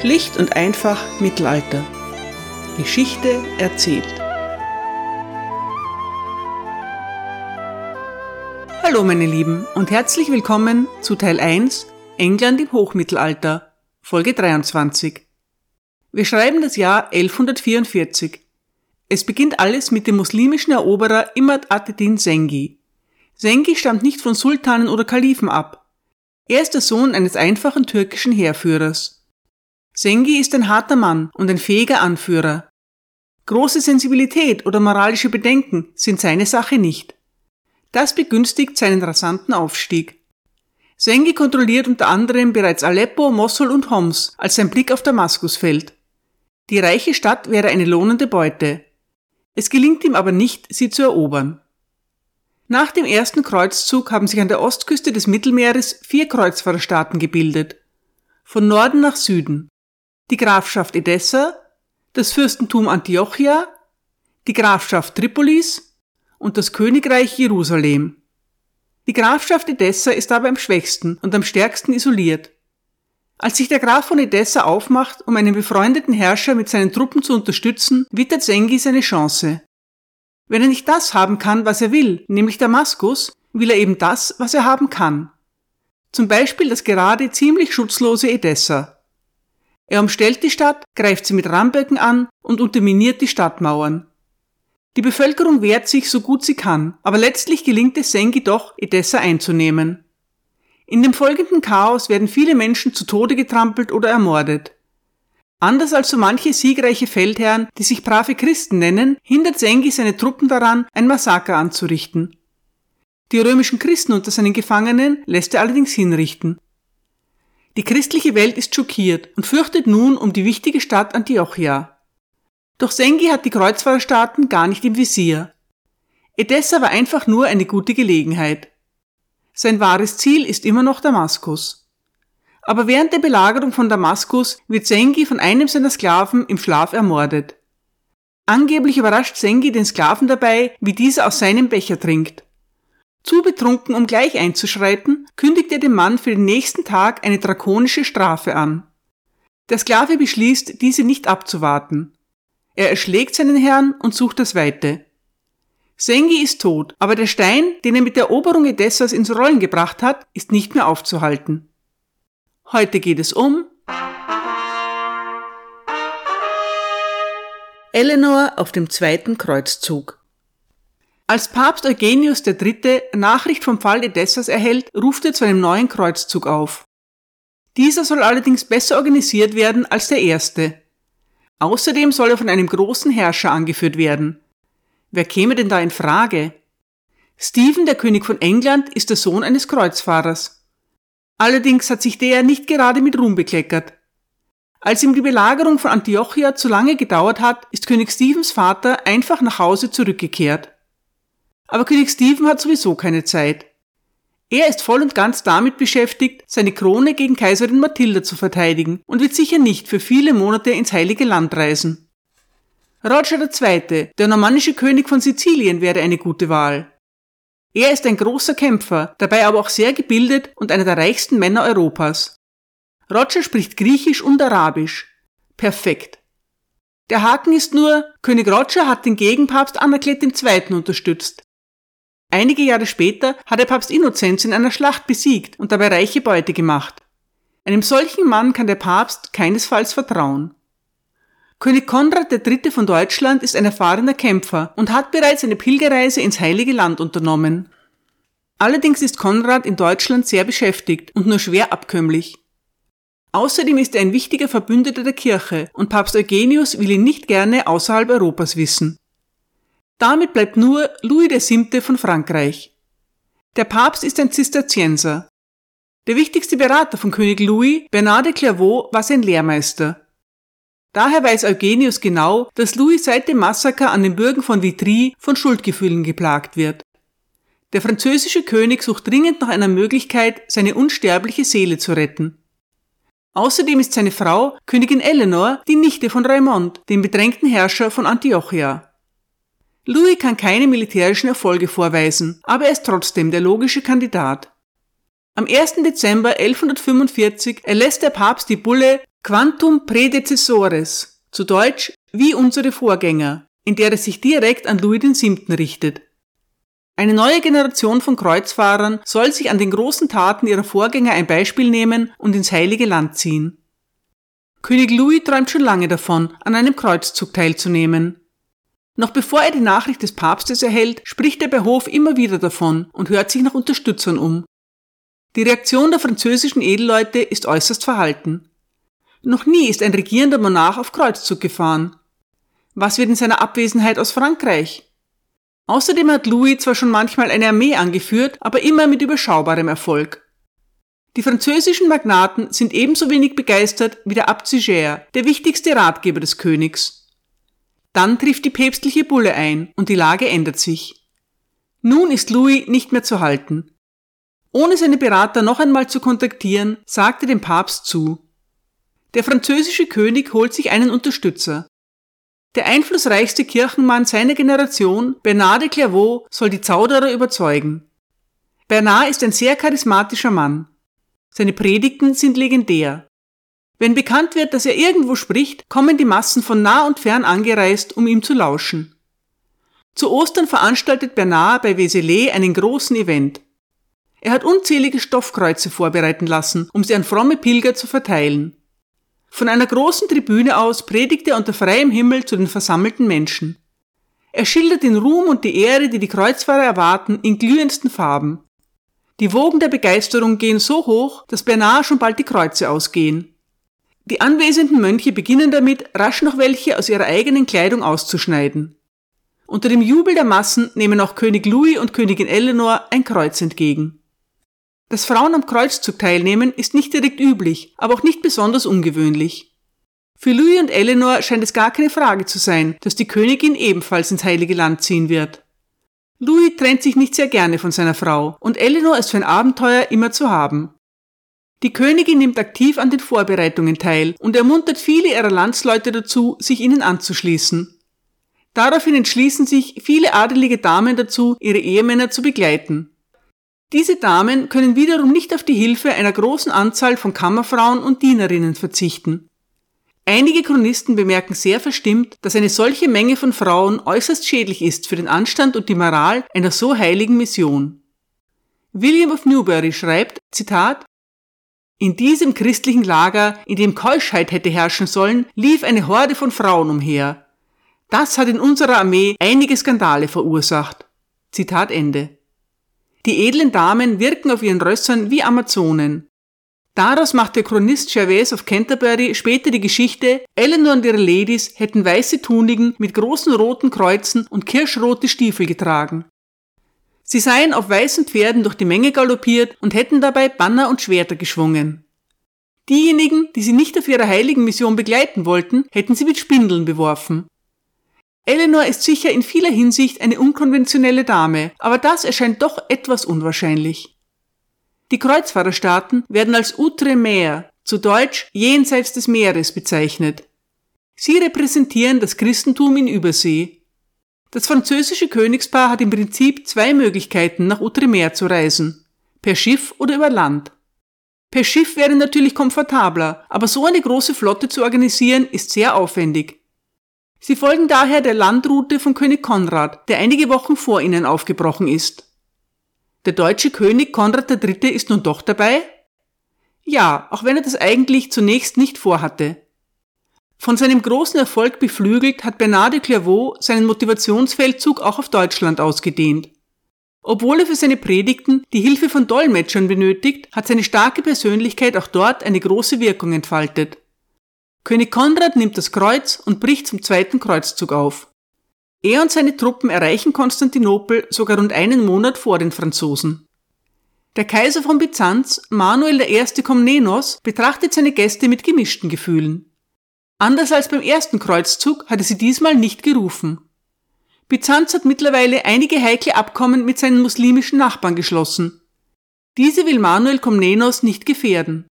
Schlicht und einfach Mittelalter. Geschichte erzählt. Hallo meine Lieben und herzlich willkommen zu Teil 1 England im Hochmittelalter, Folge 23. Wir schreiben das Jahr 1144. Es beginnt alles mit dem muslimischen Eroberer Imad Ad-Din Sengi. Sengi stammt nicht von Sultanen oder Kalifen ab. Er ist der Sohn eines einfachen türkischen Heerführers. Sengi ist ein harter Mann und ein fähiger Anführer. Große Sensibilität oder moralische Bedenken sind seine Sache nicht. Das begünstigt seinen rasanten Aufstieg. Sengi kontrolliert unter anderem bereits Aleppo, Mosul und Homs, als sein Blick auf Damaskus fällt. Die reiche Stadt wäre eine lohnende Beute. Es gelingt ihm aber nicht, sie zu erobern. Nach dem ersten Kreuzzug haben sich an der Ostküste des Mittelmeeres vier Kreuzfahrerstaaten gebildet. Von Norden nach Süden die Grafschaft Edessa, das Fürstentum Antiochia, die Grafschaft Tripolis und das Königreich Jerusalem. Die Grafschaft Edessa ist aber am schwächsten und am stärksten isoliert. Als sich der Graf von Edessa aufmacht, um einen befreundeten Herrscher mit seinen Truppen zu unterstützen, wittert Sengi seine Chance. Wenn er nicht das haben kann, was er will, nämlich Damaskus, will er eben das, was er haben kann. Zum Beispiel das gerade ziemlich schutzlose Edessa. Er umstellt die Stadt, greift sie mit Ramböcken an und unterminiert die Stadtmauern. Die Bevölkerung wehrt sich so gut sie kann, aber letztlich gelingt es Sengi doch, Edessa einzunehmen. In dem folgenden Chaos werden viele Menschen zu Tode getrampelt oder ermordet. Anders als so manche siegreiche Feldherren, die sich brave Christen nennen, hindert Sengi seine Truppen daran, ein Massaker anzurichten. Die römischen Christen unter seinen Gefangenen lässt er allerdings hinrichten. Die christliche Welt ist schockiert und fürchtet nun um die wichtige Stadt Antiochia. Doch Sengi hat die Kreuzfahrerstaaten gar nicht im Visier. Edessa war einfach nur eine gute Gelegenheit. Sein wahres Ziel ist immer noch Damaskus. Aber während der Belagerung von Damaskus wird Sengi von einem seiner Sklaven im Schlaf ermordet. Angeblich überrascht Sengi den Sklaven dabei, wie dieser aus seinem Becher trinkt. Zu betrunken, um gleich einzuschreiten, kündigt er dem Mann für den nächsten Tag eine drakonische Strafe an. Der Sklave beschließt, diese nicht abzuwarten. Er erschlägt seinen Herrn und sucht das Weite. Sengi ist tot, aber der Stein, den er mit der Eroberung Edessas ins Rollen gebracht hat, ist nicht mehr aufzuhalten. Heute geht es um Eleanor auf dem zweiten Kreuzzug. Als Papst Eugenius III. Nachricht vom Fall Edessas erhält, ruft er zu einem neuen Kreuzzug auf. Dieser soll allerdings besser organisiert werden als der erste. Außerdem soll er von einem großen Herrscher angeführt werden. Wer käme denn da in Frage? Stephen, der König von England, ist der Sohn eines Kreuzfahrers. Allerdings hat sich der nicht gerade mit Ruhm bekleckert. Als ihm die Belagerung von Antiochia zu lange gedauert hat, ist König Stephens Vater einfach nach Hause zurückgekehrt. Aber König Stephen hat sowieso keine Zeit. Er ist voll und ganz damit beschäftigt, seine Krone gegen Kaiserin Mathilda zu verteidigen und wird sicher nicht für viele Monate ins Heilige Land reisen. Roger II., der normannische König von Sizilien, wäre eine gute Wahl. Er ist ein großer Kämpfer, dabei aber auch sehr gebildet und einer der reichsten Männer Europas. Roger spricht Griechisch und Arabisch. Perfekt. Der Haken ist nur, König Roger hat den Gegenpapst Anaklet II. unterstützt, Einige Jahre später hat er Papst Innozenz in einer Schlacht besiegt und dabei reiche Beute gemacht. Einem solchen Mann kann der Papst keinesfalls vertrauen. König Konrad III. von Deutschland ist ein erfahrener Kämpfer und hat bereits eine Pilgerreise ins Heilige Land unternommen. Allerdings ist Konrad in Deutschland sehr beschäftigt und nur schwer abkömmlich. Außerdem ist er ein wichtiger Verbündeter der Kirche und Papst Eugenius will ihn nicht gerne außerhalb Europas wissen. Damit bleibt nur Louis VII. von Frankreich. Der Papst ist ein Zisterzienser. Der wichtigste Berater von König Louis, Bernard de Clairvaux, war sein Lehrmeister. Daher weiß Eugenius genau, dass Louis seit dem Massaker an den Bürgen von Vitry von Schuldgefühlen geplagt wird. Der französische König sucht dringend nach einer Möglichkeit, seine unsterbliche Seele zu retten. Außerdem ist seine Frau, Königin Eleanor, die Nichte von Raimond, dem bedrängten Herrscher von Antiochia. Louis kann keine militärischen Erfolge vorweisen, aber er ist trotzdem der logische Kandidat. Am 1. Dezember 1145 erlässt der Papst die Bulle Quantum predecessores, zu Deutsch wie unsere Vorgänger, in der es sich direkt an Louis VII. richtet. Eine neue Generation von Kreuzfahrern soll sich an den großen Taten ihrer Vorgänger ein Beispiel nehmen und ins heilige Land ziehen. König Louis träumt schon lange davon, an einem Kreuzzug teilzunehmen. Noch bevor er die Nachricht des Papstes erhält, spricht er bei Hof immer wieder davon und hört sich nach Unterstützern um. Die Reaktion der französischen Edelleute ist äußerst verhalten. Noch nie ist ein regierender Monarch auf Kreuzzug gefahren. Was wird in seiner Abwesenheit aus Frankreich? Außerdem hat Louis zwar schon manchmal eine Armee angeführt, aber immer mit überschaubarem Erfolg. Die französischen Magnaten sind ebenso wenig begeistert wie der Abt Siger, der wichtigste Ratgeber des Königs. Dann trifft die päpstliche Bulle ein und die Lage ändert sich. Nun ist Louis nicht mehr zu halten. Ohne seine Berater noch einmal zu kontaktieren, sagt er dem Papst zu. Der französische König holt sich einen Unterstützer. Der einflussreichste Kirchenmann seiner Generation, Bernard de Clairvaux, soll die Zauderer überzeugen. Bernard ist ein sehr charismatischer Mann. Seine Predigten sind legendär. Wenn bekannt wird, dass er irgendwo spricht, kommen die Massen von nah und fern angereist, um ihm zu lauschen. Zu Ostern veranstaltet Bernard bei Vézelay einen großen Event. Er hat unzählige Stoffkreuze vorbereiten lassen, um sie an fromme Pilger zu verteilen. Von einer großen Tribüne aus predigt er unter freiem Himmel zu den versammelten Menschen. Er schildert den Ruhm und die Ehre, die die Kreuzfahrer erwarten, in glühendsten Farben. Die Wogen der Begeisterung gehen so hoch, dass Bernard schon bald die Kreuze ausgehen. Die anwesenden Mönche beginnen damit, rasch noch welche aus ihrer eigenen Kleidung auszuschneiden. Unter dem Jubel der Massen nehmen auch König Louis und Königin Eleanor ein Kreuz entgegen. Dass Frauen am Kreuzzug teilnehmen, ist nicht direkt üblich, aber auch nicht besonders ungewöhnlich. Für Louis und Eleanor scheint es gar keine Frage zu sein, dass die Königin ebenfalls ins Heilige Land ziehen wird. Louis trennt sich nicht sehr gerne von seiner Frau und Eleanor ist für ein Abenteuer immer zu haben. Die Königin nimmt aktiv an den Vorbereitungen teil und ermuntert viele ihrer Landsleute dazu, sich ihnen anzuschließen. Daraufhin entschließen sich viele adelige Damen dazu, ihre Ehemänner zu begleiten. Diese Damen können wiederum nicht auf die Hilfe einer großen Anzahl von Kammerfrauen und Dienerinnen verzichten. Einige Chronisten bemerken sehr verstimmt, dass eine solche Menge von Frauen äußerst schädlich ist für den Anstand und die Moral einer so heiligen Mission. William of Newbury schreibt, Zitat, in diesem christlichen Lager, in dem Keuschheit hätte herrschen sollen, lief eine Horde von Frauen umher. Das hat in unserer Armee einige Skandale verursacht. Zitat Ende. Die edlen Damen wirken auf ihren Rössern wie Amazonen. Daraus macht der Chronist Gervais of Canterbury später die Geschichte, Eleanor und ihre Ladies hätten weiße Tunigen mit großen roten Kreuzen und kirschrote Stiefel getragen. Sie seien auf weißen Pferden durch die Menge galoppiert und hätten dabei Banner und Schwerter geschwungen. Diejenigen, die sie nicht auf ihrer heiligen Mission begleiten wollten, hätten sie mit Spindeln beworfen. Eleanor ist sicher in vieler Hinsicht eine unkonventionelle Dame, aber das erscheint doch etwas unwahrscheinlich. Die Kreuzfahrerstaaten werden als Outre-mer, zu Deutsch jenseits des Meeres bezeichnet. Sie repräsentieren das Christentum in Übersee. Das französische Königspaar hat im Prinzip zwei Möglichkeiten, nach Outremer zu reisen. Per Schiff oder über Land. Per Schiff wäre natürlich komfortabler, aber so eine große Flotte zu organisieren ist sehr aufwendig. Sie folgen daher der Landroute von König Konrad, der einige Wochen vor ihnen aufgebrochen ist. Der deutsche König Konrad III. ist nun doch dabei? Ja, auch wenn er das eigentlich zunächst nicht vorhatte. Von seinem großen Erfolg beflügelt hat Bernard de Clairvaux seinen Motivationsfeldzug auch auf Deutschland ausgedehnt. Obwohl er für seine Predigten die Hilfe von Dolmetschern benötigt, hat seine starke Persönlichkeit auch dort eine große Wirkung entfaltet. König Konrad nimmt das Kreuz und bricht zum zweiten Kreuzzug auf. Er und seine Truppen erreichen Konstantinopel sogar rund einen Monat vor den Franzosen. Der Kaiser von Byzanz, Manuel I. Komnenos, betrachtet seine Gäste mit gemischten Gefühlen. Anders als beim ersten Kreuzzug hat er sie diesmal nicht gerufen. Byzanz hat mittlerweile einige heikle Abkommen mit seinen muslimischen Nachbarn geschlossen. Diese will Manuel Komnenos nicht gefährden.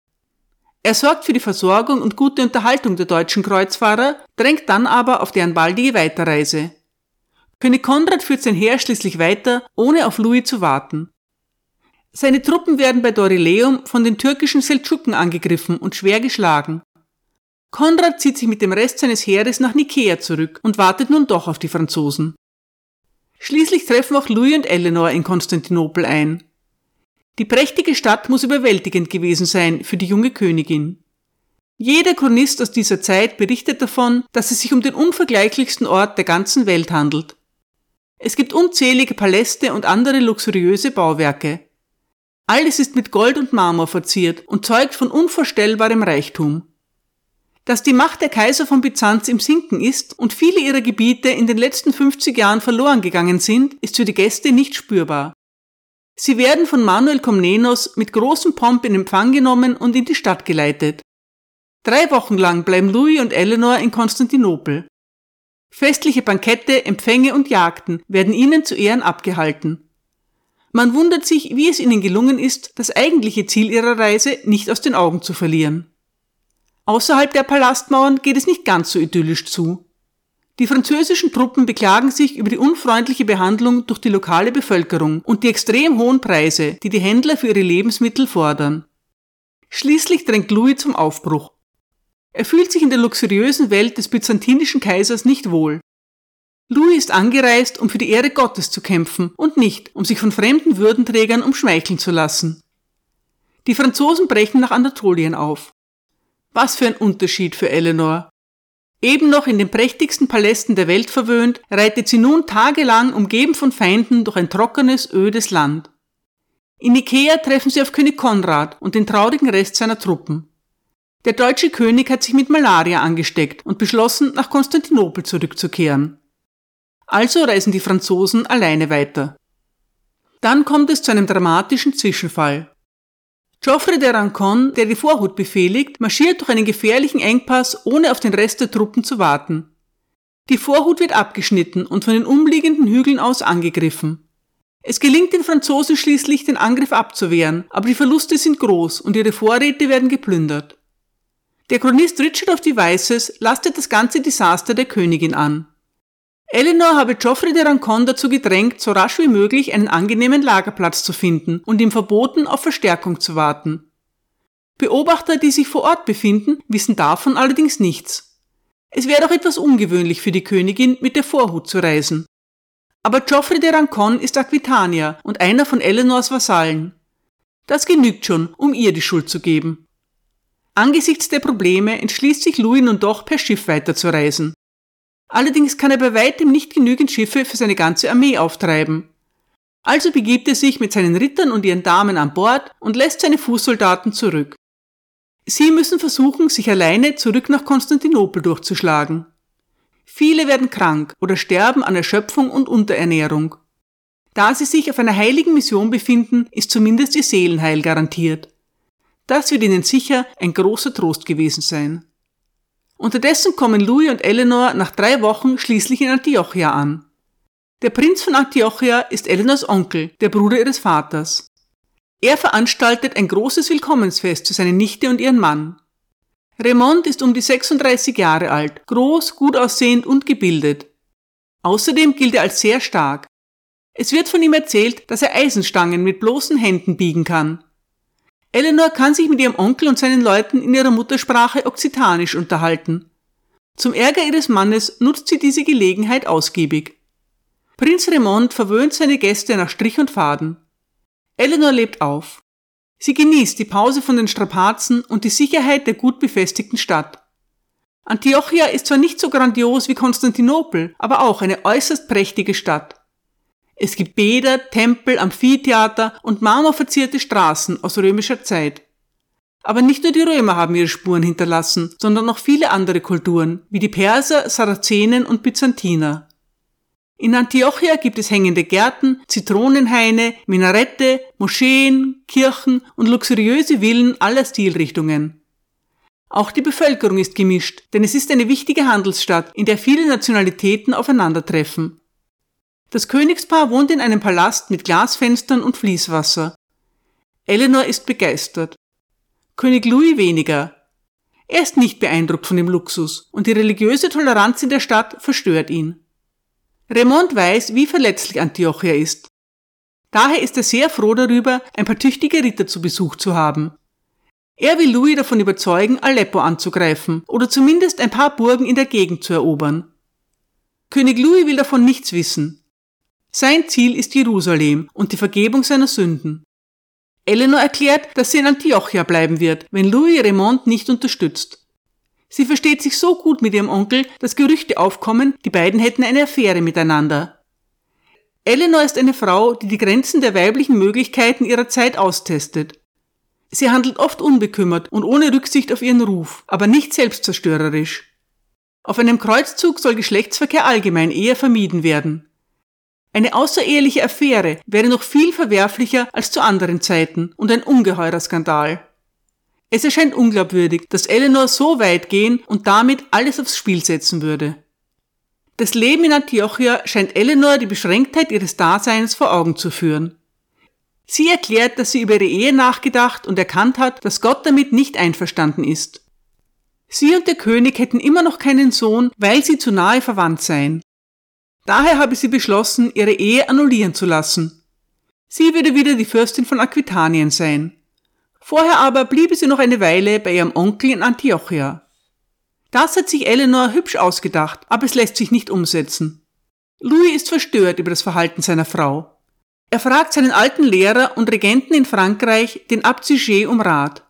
Er sorgt für die Versorgung und gute Unterhaltung der deutschen Kreuzfahrer, drängt dann aber auf deren baldige Weiterreise. König Konrad führt sein Heer schließlich weiter, ohne auf Louis zu warten. Seine Truppen werden bei Dorileum von den türkischen Seldschuken angegriffen und schwer geschlagen. Konrad zieht sich mit dem Rest seines Heeres nach Nikea zurück und wartet nun doch auf die Franzosen. Schließlich treffen auch Louis und Eleanor in Konstantinopel ein. Die prächtige Stadt muss überwältigend gewesen sein für die junge Königin. Jeder Chronist aus dieser Zeit berichtet davon, dass es sich um den unvergleichlichsten Ort der ganzen Welt handelt. Es gibt unzählige Paläste und andere luxuriöse Bauwerke. Alles ist mit Gold und Marmor verziert und zeugt von unvorstellbarem Reichtum. Dass die Macht der Kaiser von Byzanz im Sinken ist und viele ihrer Gebiete in den letzten 50 Jahren verloren gegangen sind, ist für die Gäste nicht spürbar. Sie werden von Manuel Komnenos mit großem Pomp in Empfang genommen und in die Stadt geleitet. Drei Wochen lang bleiben Louis und Eleanor in Konstantinopel. Festliche Bankette, Empfänge und Jagden werden ihnen zu Ehren abgehalten. Man wundert sich, wie es ihnen gelungen ist, das eigentliche Ziel ihrer Reise nicht aus den Augen zu verlieren. Außerhalb der Palastmauern geht es nicht ganz so idyllisch zu. Die französischen Truppen beklagen sich über die unfreundliche Behandlung durch die lokale Bevölkerung und die extrem hohen Preise, die die Händler für ihre Lebensmittel fordern. Schließlich drängt Louis zum Aufbruch. Er fühlt sich in der luxuriösen Welt des byzantinischen Kaisers nicht wohl. Louis ist angereist, um für die Ehre Gottes zu kämpfen und nicht, um sich von fremden Würdenträgern umschmeicheln zu lassen. Die Franzosen brechen nach Anatolien auf. Was für ein Unterschied für Eleanor. Eben noch in den prächtigsten Palästen der Welt verwöhnt, reitet sie nun tagelang umgeben von Feinden durch ein trockenes, ödes Land. In Ikea treffen sie auf König Konrad und den traurigen Rest seiner Truppen. Der deutsche König hat sich mit Malaria angesteckt und beschlossen, nach Konstantinopel zurückzukehren. Also reisen die Franzosen alleine weiter. Dann kommt es zu einem dramatischen Zwischenfall. Geoffrey de Rancon, der die Vorhut befehligt, marschiert durch einen gefährlichen Engpass, ohne auf den Rest der Truppen zu warten. Die Vorhut wird abgeschnitten und von den umliegenden Hügeln aus angegriffen. Es gelingt den Franzosen schließlich, den Angriff abzuwehren, aber die Verluste sind groß und ihre Vorräte werden geplündert. Der Chronist Richard of Devices lastet das ganze Desaster der Königin an. Eleanor habe Geoffrey de Rancon dazu gedrängt, so rasch wie möglich einen angenehmen Lagerplatz zu finden und ihm verboten, auf Verstärkung zu warten. Beobachter, die sich vor Ort befinden, wissen davon allerdings nichts. Es wäre doch etwas ungewöhnlich für die Königin, mit der Vorhut zu reisen. Aber Geoffrey de Rancon ist Aquitanier und einer von Eleanors Vasallen. Das genügt schon, um ihr die Schuld zu geben. Angesichts der Probleme entschließt sich Louis nun doch per Schiff weiterzureisen. Allerdings kann er bei weitem nicht genügend Schiffe für seine ganze Armee auftreiben. Also begibt er sich mit seinen Rittern und ihren Damen an Bord und lässt seine Fußsoldaten zurück. Sie müssen versuchen, sich alleine zurück nach Konstantinopel durchzuschlagen. Viele werden krank oder sterben an Erschöpfung und Unterernährung. Da sie sich auf einer heiligen Mission befinden, ist zumindest ihr Seelenheil garantiert. Das wird ihnen sicher ein großer Trost gewesen sein. Unterdessen kommen Louis und Eleanor nach drei Wochen schließlich in Antiochia an. Der Prinz von Antiochia ist Eleanors Onkel, der Bruder ihres Vaters. Er veranstaltet ein großes Willkommensfest für seine Nichte und ihren Mann. Raymond ist um die 36 Jahre alt, groß, gut aussehend und gebildet. Außerdem gilt er als sehr stark. Es wird von ihm erzählt, dass er Eisenstangen mit bloßen Händen biegen kann. Eleanor kann sich mit ihrem Onkel und seinen Leuten in ihrer Muttersprache Okzitanisch unterhalten. Zum Ärger ihres Mannes nutzt sie diese Gelegenheit ausgiebig. Prinz Raymond verwöhnt seine Gäste nach Strich und Faden. Eleanor lebt auf. Sie genießt die Pause von den Strapazen und die Sicherheit der gut befestigten Stadt. Antiochia ist zwar nicht so grandios wie Konstantinopel, aber auch eine äußerst prächtige Stadt. Es gibt Bäder, Tempel, Amphitheater und marmorverzierte Straßen aus römischer Zeit. Aber nicht nur die Römer haben ihre Spuren hinterlassen, sondern auch viele andere Kulturen, wie die Perser, Sarazenen und Byzantiner. In Antiochia gibt es hängende Gärten, Zitronenhaine, Minarette, Moscheen, Kirchen und luxuriöse Villen aller Stilrichtungen. Auch die Bevölkerung ist gemischt, denn es ist eine wichtige Handelsstadt, in der viele Nationalitäten aufeinandertreffen. Das Königspaar wohnt in einem Palast mit Glasfenstern und Fließwasser. Eleanor ist begeistert. König Louis weniger. Er ist nicht beeindruckt von dem Luxus und die religiöse Toleranz in der Stadt verstört ihn. Raymond weiß, wie verletzlich Antiochia ist. Daher ist er sehr froh darüber, ein paar tüchtige Ritter zu Besuch zu haben. Er will Louis davon überzeugen, Aleppo anzugreifen oder zumindest ein paar Burgen in der Gegend zu erobern. König Louis will davon nichts wissen. Sein Ziel ist Jerusalem und die Vergebung seiner Sünden. Eleanor erklärt, dass sie in Antiochia bleiben wird, wenn Louis Raymond nicht unterstützt. Sie versteht sich so gut mit ihrem Onkel, dass Gerüchte aufkommen, die beiden hätten eine Affäre miteinander. Eleanor ist eine Frau, die die Grenzen der weiblichen Möglichkeiten ihrer Zeit austestet. Sie handelt oft unbekümmert und ohne Rücksicht auf ihren Ruf, aber nicht selbstzerstörerisch. Auf einem Kreuzzug soll Geschlechtsverkehr allgemein eher vermieden werden. Eine außereheliche Affäre wäre noch viel verwerflicher als zu anderen Zeiten und ein ungeheurer Skandal. Es erscheint unglaubwürdig, dass Eleanor so weit gehen und damit alles aufs Spiel setzen würde. Das Leben in Antiochia scheint Eleanor die Beschränktheit ihres Daseins vor Augen zu führen. Sie erklärt, dass sie über ihre Ehe nachgedacht und erkannt hat, dass Gott damit nicht einverstanden ist. Sie und der König hätten immer noch keinen Sohn, weil sie zu nahe verwandt seien. Daher habe sie beschlossen, ihre Ehe annullieren zu lassen. Sie würde wieder die Fürstin von Aquitanien sein. Vorher aber bliebe sie noch eine Weile bei ihrem Onkel in Antiochia. Das hat sich Eleanor hübsch ausgedacht, aber es lässt sich nicht umsetzen. Louis ist verstört über das Verhalten seiner Frau. Er fragt seinen alten Lehrer und Regenten in Frankreich, den Abt Sujet, um Rat.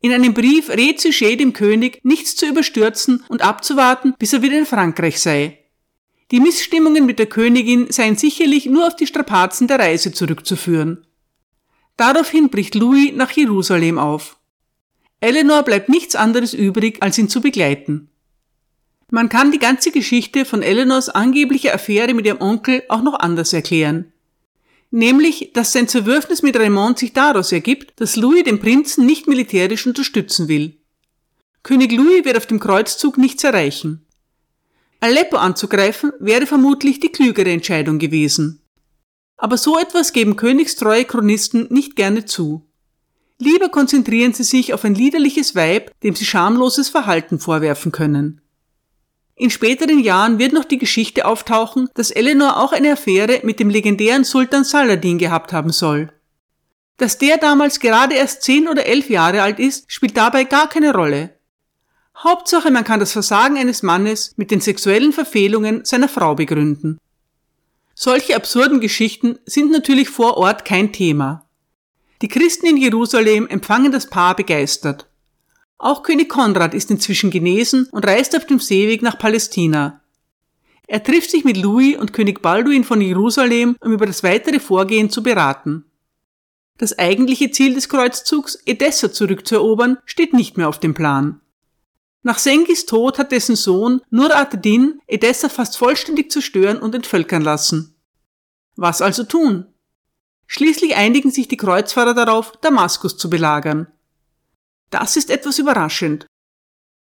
In einem Brief rät Sujet dem König, nichts zu überstürzen und abzuwarten, bis er wieder in Frankreich sei. Die Missstimmungen mit der Königin seien sicherlich nur auf die Strapazen der Reise zurückzuführen. Daraufhin bricht Louis nach Jerusalem auf. Eleanor bleibt nichts anderes übrig, als ihn zu begleiten. Man kann die ganze Geschichte von Eleanors angeblicher Affäre mit ihrem Onkel auch noch anders erklären. Nämlich, dass sein Zerwürfnis mit Raymond sich daraus ergibt, dass Louis den Prinzen nicht militärisch unterstützen will. König Louis wird auf dem Kreuzzug nichts erreichen. Aleppo anzugreifen wäre vermutlich die klügere Entscheidung gewesen. Aber so etwas geben königstreue Chronisten nicht gerne zu. Lieber konzentrieren sie sich auf ein liederliches Weib, dem sie schamloses Verhalten vorwerfen können. In späteren Jahren wird noch die Geschichte auftauchen, dass Eleanor auch eine Affäre mit dem legendären Sultan Saladin gehabt haben soll. Dass der damals gerade erst zehn oder elf Jahre alt ist, spielt dabei gar keine Rolle. Hauptsache, man kann das Versagen eines Mannes mit den sexuellen Verfehlungen seiner Frau begründen. Solche absurden Geschichten sind natürlich vor Ort kein Thema. Die Christen in Jerusalem empfangen das Paar begeistert. Auch König Konrad ist inzwischen genesen und reist auf dem Seeweg nach Palästina. Er trifft sich mit Louis und König Balduin von Jerusalem, um über das weitere Vorgehen zu beraten. Das eigentliche Ziel des Kreuzzugs, Edessa zurückzuerobern, steht nicht mehr auf dem Plan. Nach Sengis Tod hat dessen Sohn Nur ad-Din Edessa fast vollständig zerstören und entvölkern lassen. Was also tun? Schließlich einigen sich die Kreuzfahrer darauf, Damaskus zu belagern. Das ist etwas überraschend.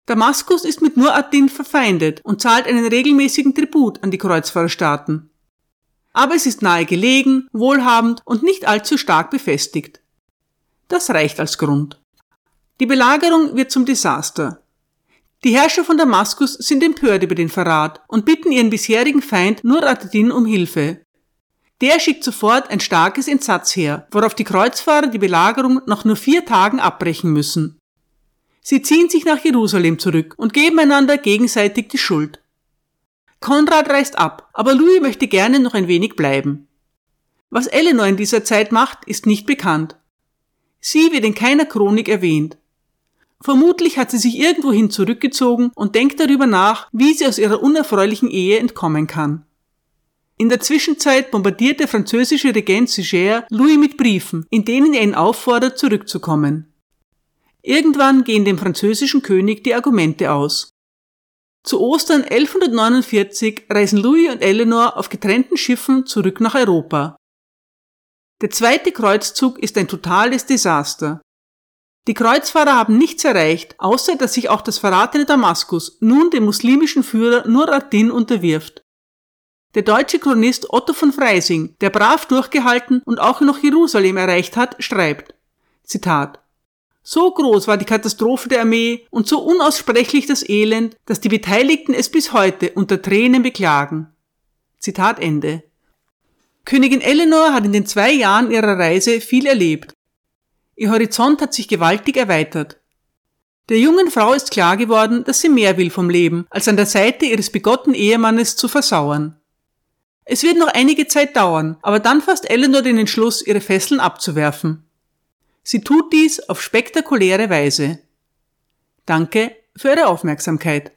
Damaskus ist mit Nur ad-Din verfeindet und zahlt einen regelmäßigen Tribut an die Kreuzfahrerstaaten. Aber es ist nahe gelegen, wohlhabend und nicht allzu stark befestigt. Das reicht als Grund. Die Belagerung wird zum Desaster. Die Herrscher von Damaskus sind empört über den Verrat und bitten ihren bisherigen Feind Nur ad-Din um Hilfe. Der schickt sofort ein starkes Entsatzheer, worauf die Kreuzfahrer die Belagerung nach nur vier Tagen abbrechen müssen. Sie ziehen sich nach Jerusalem zurück und geben einander gegenseitig die Schuld. Konrad reist ab, aber Louis möchte gerne noch ein wenig bleiben. Was Eleanor in dieser Zeit macht, ist nicht bekannt. Sie wird in keiner Chronik erwähnt. Vermutlich hat sie sich irgendwohin zurückgezogen und denkt darüber nach, wie sie aus ihrer unerfreulichen Ehe entkommen kann. In der Zwischenzeit bombardiert der französische Regent Suger Louis mit Briefen, in denen er ihn auffordert, zurückzukommen. Irgendwann gehen dem französischen König die Argumente aus. Zu Ostern 1149 reisen Louis und Eleanor auf getrennten Schiffen zurück nach Europa. Der zweite Kreuzzug ist ein totales Desaster. Die Kreuzfahrer haben nichts erreicht, außer dass sich auch das verratene Damaskus nun dem muslimischen Führer Nur ad-Din unterwirft. Der deutsche Chronist Otto von Freising, der brav durchgehalten und auch noch Jerusalem erreicht hat, schreibt, Zitat, so groß war die Katastrophe der Armee und so unaussprechlich das Elend, dass die Beteiligten es bis heute unter Tränen beklagen. Zitat Ende. Königin Eleanor hat in den zwei Jahren ihrer Reise viel erlebt. Ihr Horizont hat sich gewaltig erweitert. Der jungen Frau ist klar geworden, dass sie mehr will vom Leben, als an der Seite ihres bigotten Ehemannes zu versauern. Es wird noch einige Zeit dauern, aber dann fasst Eleanor den Entschluss, ihre Fesseln abzuwerfen. Sie tut dies auf spektakuläre Weise. Danke für Ihre Aufmerksamkeit.